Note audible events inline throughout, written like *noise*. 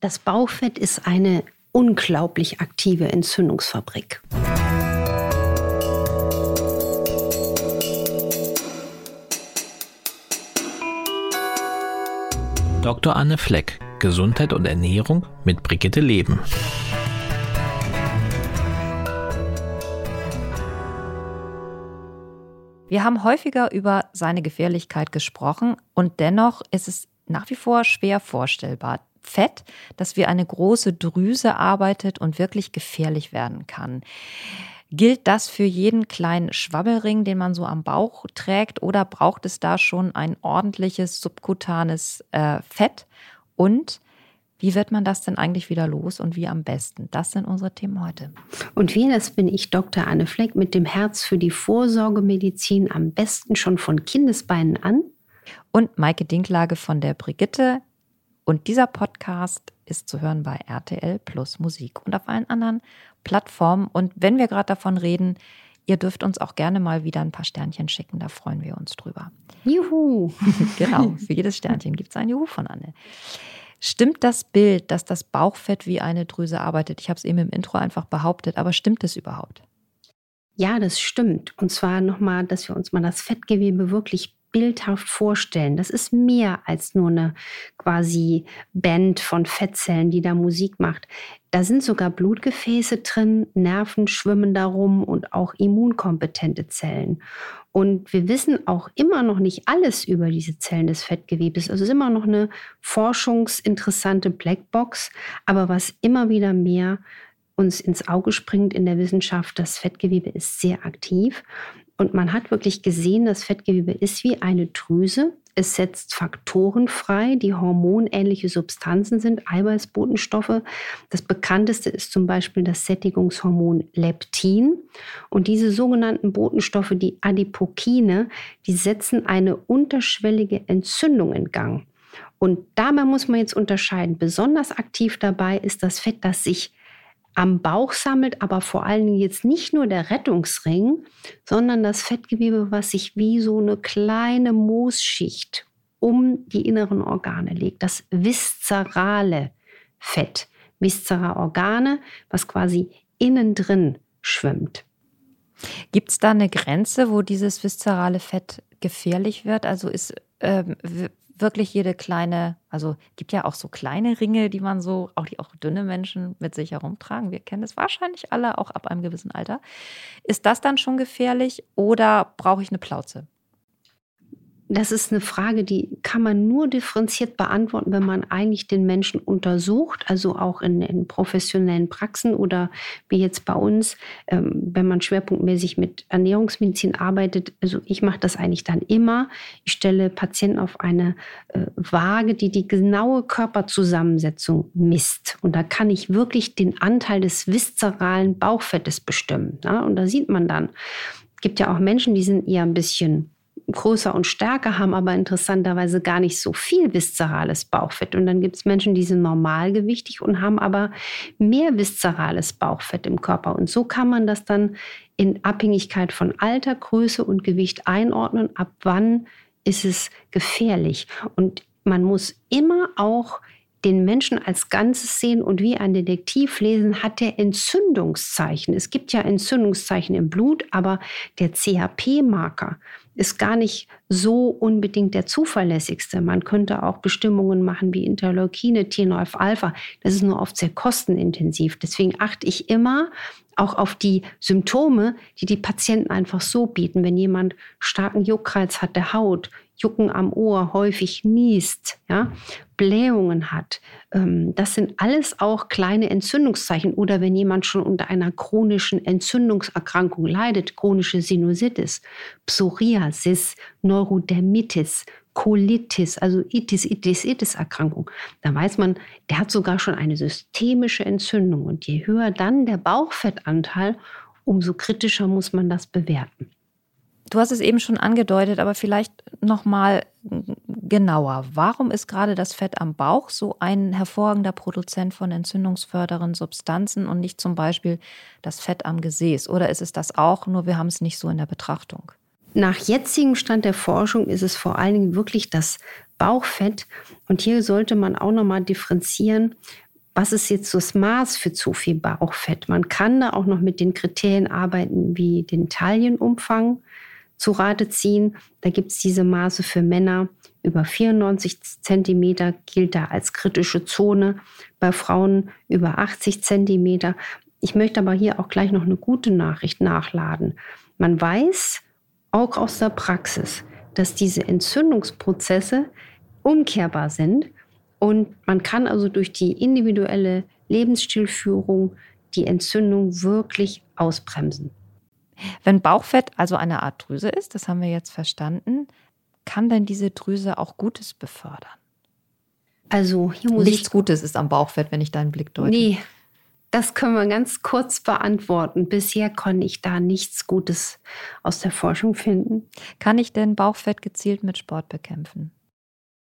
Das Bauchfett ist eine unglaublich aktive Entzündungsfabrik. Dr. Anne Fleck, Gesundheit und Ernährung mit Brigitte Leben. Wir haben häufiger über seine Gefährlichkeit gesprochen und dennoch ist es nach wie vor schwer vorstellbar. Fett, das wie eine große Drüse arbeitet und wirklich gefährlich werden kann. Gilt das für jeden kleinen Schwabbelring, den man so am Bauch trägt, oder braucht es da schon ein ordentliches subkutanes äh, Fett? Und wie wird man das denn eigentlich wieder los und wie am besten? Das sind unsere Themen heute. Und wir, das bin ich, Dr. Anne Fleck, mit dem Herz für die Vorsorgemedizin am besten schon von Kindesbeinen an. Und Maike Dinklage von der Brigitte. Und dieser Podcast ist zu hören bei RTL Plus Musik und auf allen anderen Plattformen. Und wenn wir gerade davon reden, ihr dürft uns auch gerne mal wieder ein paar Sternchen schicken, da freuen wir uns drüber. Juhu! *laughs* genau, für jedes Sternchen gibt es ein Juhu von Anne. Stimmt das Bild, dass das Bauchfett wie eine Drüse arbeitet? Ich habe es eben im Intro einfach behauptet, aber stimmt es überhaupt? Ja, das stimmt. Und zwar nochmal, dass wir uns mal das Fettgewebe wirklich bildhaft vorstellen. Das ist mehr als nur eine quasi Band von Fettzellen, die da Musik macht. Da sind sogar Blutgefäße drin, Nerven schwimmen darum und auch immunkompetente Zellen. Und wir wissen auch immer noch nicht alles über diese Zellen des Fettgewebes. Also es ist immer noch eine forschungsinteressante Blackbox. Aber was immer wieder mehr uns ins Auge springt in der Wissenschaft, das Fettgewebe ist sehr aktiv. Und man hat wirklich gesehen, das Fettgewebe ist wie eine Drüse. Es setzt Faktoren frei, die hormonähnliche Substanzen sind, Eiweißbotenstoffe. Das bekannteste ist zum Beispiel das Sättigungshormon Leptin. Und diese sogenannten Botenstoffe, die Adipokine, die setzen eine unterschwellige Entzündung in Gang. Und dabei muss man jetzt unterscheiden. Besonders aktiv dabei ist das Fett, das sich am Bauch sammelt, aber vor allen Dingen jetzt nicht nur der Rettungsring, sondern das Fettgewebe, was sich wie so eine kleine Moosschicht um die inneren Organe legt, das viszerale Fett, viszerale Organe, was quasi innen drin schwimmt. Gibt es da eine Grenze, wo dieses viszerale Fett gefährlich wird? Also ist ähm, wirklich jede kleine, also gibt ja auch so kleine Ringe, die man so, auch die auch dünne Menschen mit sich herumtragen. Wir kennen es wahrscheinlich alle, auch ab einem gewissen Alter. Ist das dann schon gefährlich oder brauche ich eine Plauze? Das ist eine Frage, die kann man nur differenziert beantworten, wenn man eigentlich den Menschen untersucht, also auch in, in professionellen Praxen oder wie jetzt bei uns, ähm, wenn man schwerpunktmäßig mit Ernährungsmedizin arbeitet. Also ich mache das eigentlich dann immer. Ich stelle Patienten auf eine äh, Waage, die die genaue Körperzusammensetzung misst. Und da kann ich wirklich den Anteil des viszeralen Bauchfettes bestimmen. Ja? Und da sieht man dann, es gibt ja auch Menschen, die sind eher ein bisschen größer und stärker, haben aber interessanterweise gar nicht so viel viszerales Bauchfett. Und dann gibt es Menschen, die sind normalgewichtig und haben aber mehr viszerales Bauchfett im Körper. Und so kann man das dann in Abhängigkeit von Alter, Größe und Gewicht einordnen, ab wann ist es gefährlich. Und man muss immer auch den Menschen als Ganzes sehen und wie ein Detektiv lesen, hat der Entzündungszeichen. Es gibt ja Entzündungszeichen im Blut, aber der CHP-Marker ist gar nicht so unbedingt der zuverlässigste. Man könnte auch Bestimmungen machen wie Interleukine, TNF-Alpha. Das ist nur oft sehr kostenintensiv. Deswegen achte ich immer auch auf die Symptome, die die Patienten einfach so bieten. Wenn jemand starken Juckreiz hat der Haut, Jucken am Ohr, häufig niest, ja, Blähungen hat. Ähm, das sind alles auch kleine Entzündungszeichen. Oder wenn jemand schon unter einer chronischen Entzündungserkrankung leidet, chronische Sinusitis, Psoriasis, Neurodermitis, Colitis, also Itis, Itis, Itis-Erkrankung. Da weiß man, der hat sogar schon eine systemische Entzündung. Und je höher dann der Bauchfettanteil, umso kritischer muss man das bewerten. Du hast es eben schon angedeutet, aber vielleicht noch mal genauer. Warum ist gerade das Fett am Bauch so ein hervorragender Produzent von entzündungsfördernden Substanzen und nicht zum Beispiel das Fett am Gesäß? Oder ist es das auch, nur wir haben es nicht so in der Betrachtung? Nach jetzigem Stand der Forschung ist es vor allen Dingen wirklich das Bauchfett. Und hier sollte man auch noch mal differenzieren, was ist jetzt das Maß für zu viel Bauchfett? Man kann da auch noch mit den Kriterien arbeiten wie den Taillenumfang zu Rate ziehen. Da gibt es diese Maße für Männer über 94 Zentimeter gilt da als kritische Zone, bei Frauen über 80 Zentimeter. Ich möchte aber hier auch gleich noch eine gute Nachricht nachladen. Man weiß auch aus der Praxis, dass diese Entzündungsprozesse umkehrbar sind und man kann also durch die individuelle Lebensstilführung die Entzündung wirklich ausbremsen. Wenn Bauchfett also eine Art Drüse ist, das haben wir jetzt verstanden, kann denn diese Drüse auch Gutes befördern? Also hier muss Nichts ich, Gutes ist am Bauchfett, wenn ich deinen Blick deute. Nee, das können wir ganz kurz beantworten. Bisher konnte ich da nichts Gutes aus der Forschung finden. Kann ich denn Bauchfett gezielt mit Sport bekämpfen?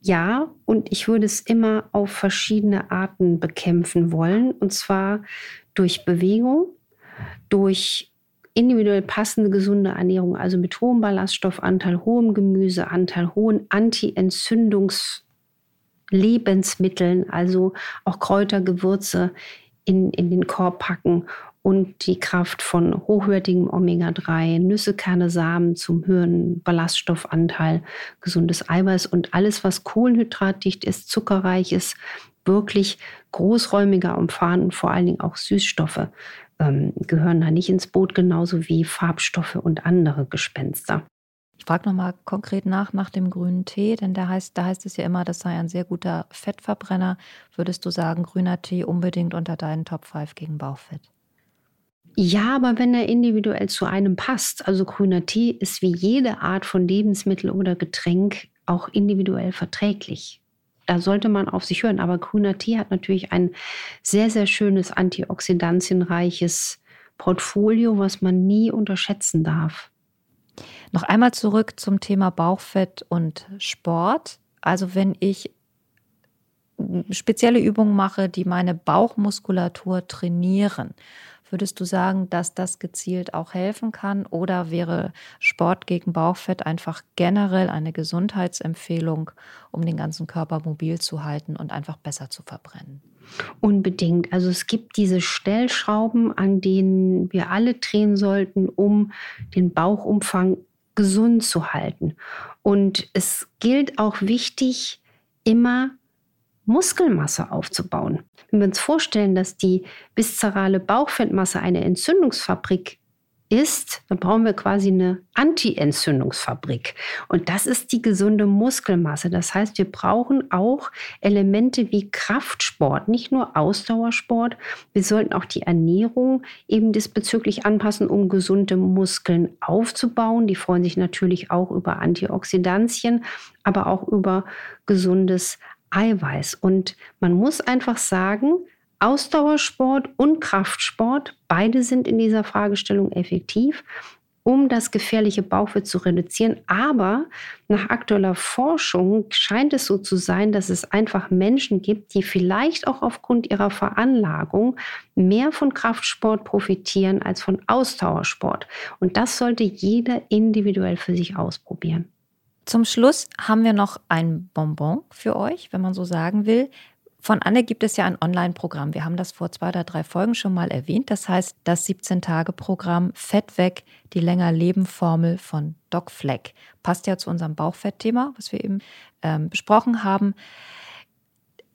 Ja, und ich würde es immer auf verschiedene Arten bekämpfen wollen. Und zwar durch Bewegung, durch individuell passende gesunde Ernährung, also mit hohem Ballaststoffanteil, hohem Gemüseanteil, hohen Anti-Entzündungs-Lebensmitteln, also auch Kräuter, Gewürze in, in den Korb packen und die Kraft von hochwertigem Omega-3, Nüsse, Kerne, Samen zum höheren Ballaststoffanteil, gesundes Eiweiß und alles, was kohlenhydratdicht ist, zuckerreich ist, wirklich großräumiger umfahren und vor allen Dingen auch Süßstoffe ähm, gehören da nicht ins Boot, genauso wie Farbstoffe und andere Gespenster. Ich frage nochmal konkret nach nach dem grünen Tee, denn da heißt, da heißt es ja immer, das sei ein sehr guter Fettverbrenner. Würdest du sagen, grüner Tee unbedingt unter deinen Top 5 gegen Bauchfett? Ja, aber wenn er individuell zu einem passt, also grüner Tee ist wie jede Art von Lebensmittel oder Getränk auch individuell verträglich. Da sollte man auf sich hören. Aber grüner Tee hat natürlich ein sehr, sehr schönes antioxidantienreiches Portfolio, was man nie unterschätzen darf. Noch einmal zurück zum Thema Bauchfett und Sport. Also wenn ich spezielle Übungen mache, die meine Bauchmuskulatur trainieren Würdest du sagen, dass das gezielt auch helfen kann oder wäre Sport gegen Bauchfett einfach generell eine Gesundheitsempfehlung, um den ganzen Körper mobil zu halten und einfach besser zu verbrennen? Unbedingt. Also es gibt diese Stellschrauben, an denen wir alle drehen sollten, um den Bauchumfang gesund zu halten. Und es gilt auch wichtig, immer Muskelmasse aufzubauen. Wenn wir uns vorstellen, dass die viszerale Bauchfettmasse eine Entzündungsfabrik ist, dann brauchen wir quasi eine Anti-Entzündungsfabrik. Und das ist die gesunde Muskelmasse. Das heißt, wir brauchen auch Elemente wie Kraftsport, nicht nur Ausdauersport. Wir sollten auch die Ernährung eben diesbezüglich anpassen, um gesunde Muskeln aufzubauen. Die freuen sich natürlich auch über Antioxidantien, aber auch über gesundes Eiweiß. Und man muss einfach sagen, Ausdauersport und Kraftsport, beide sind in dieser Fragestellung effektiv, um das gefährliche Bauchfett zu reduzieren. Aber nach aktueller Forschung scheint es so zu sein, dass es einfach Menschen gibt, die vielleicht auch aufgrund ihrer Veranlagung mehr von Kraftsport profitieren als von Ausdauersport. Und das sollte jeder individuell für sich ausprobieren. Zum Schluss haben wir noch ein Bonbon für euch, wenn man so sagen will. Von Anne gibt es ja ein Online-Programm. Wir haben das vor zwei oder drei Folgen schon mal erwähnt. Das heißt, das 17-Tage-Programm Fett weg, die länger Leben Formel von Doc Fleck. Passt ja zu unserem Bauchfettthema, was wir eben ähm, besprochen haben.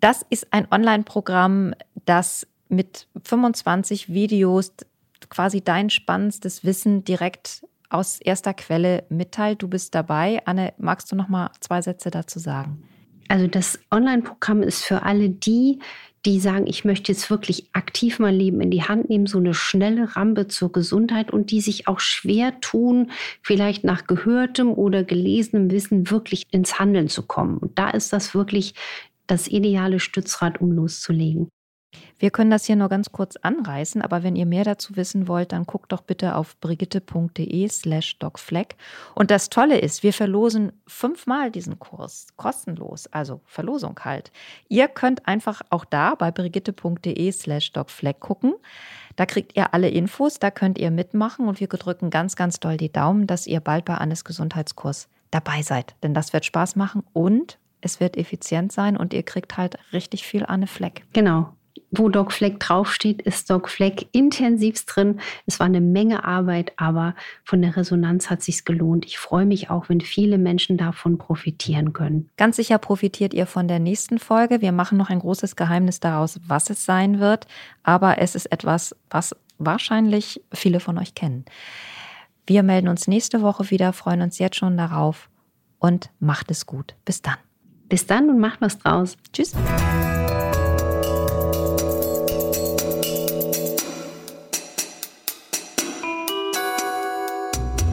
Das ist ein Online-Programm, das mit 25 Videos quasi dein spannendstes Wissen direkt aus erster Quelle mitteilt. Du bist dabei. Anne, magst du noch mal zwei Sätze dazu sagen? Also das Online-Programm ist für alle die, die sagen, ich möchte jetzt wirklich aktiv mein Leben in die Hand nehmen, so eine schnelle Rampe zur Gesundheit und die sich auch schwer tun, vielleicht nach gehörtem oder gelesenem Wissen wirklich ins Handeln zu kommen. Und da ist das wirklich das ideale Stützrad, um loszulegen. Wir können das hier nur ganz kurz anreißen, aber wenn ihr mehr dazu wissen wollt, dann guckt doch bitte auf brigitte.de slash docfleck. Und das Tolle ist, wir verlosen fünfmal diesen Kurs kostenlos, also Verlosung halt. Ihr könnt einfach auch da bei brigitte.de slash docfleck gucken. Da kriegt ihr alle Infos, da könnt ihr mitmachen und wir drücken ganz, ganz doll die Daumen, dass ihr bald bei Annes Gesundheitskurs dabei seid. Denn das wird Spaß machen und es wird effizient sein und ihr kriegt halt richtig viel Anne Fleck. Genau. Wo Doc Fleck draufsteht, ist Doc Fleck intensivst drin. Es war eine Menge Arbeit, aber von der Resonanz hat sich's gelohnt. Ich freue mich auch, wenn viele Menschen davon profitieren können. Ganz sicher profitiert ihr von der nächsten Folge. Wir machen noch ein großes Geheimnis daraus, was es sein wird, aber es ist etwas, was wahrscheinlich viele von euch kennen. Wir melden uns nächste Woche wieder, freuen uns jetzt schon darauf und macht es gut. Bis dann. Bis dann und macht was draus. Tschüss.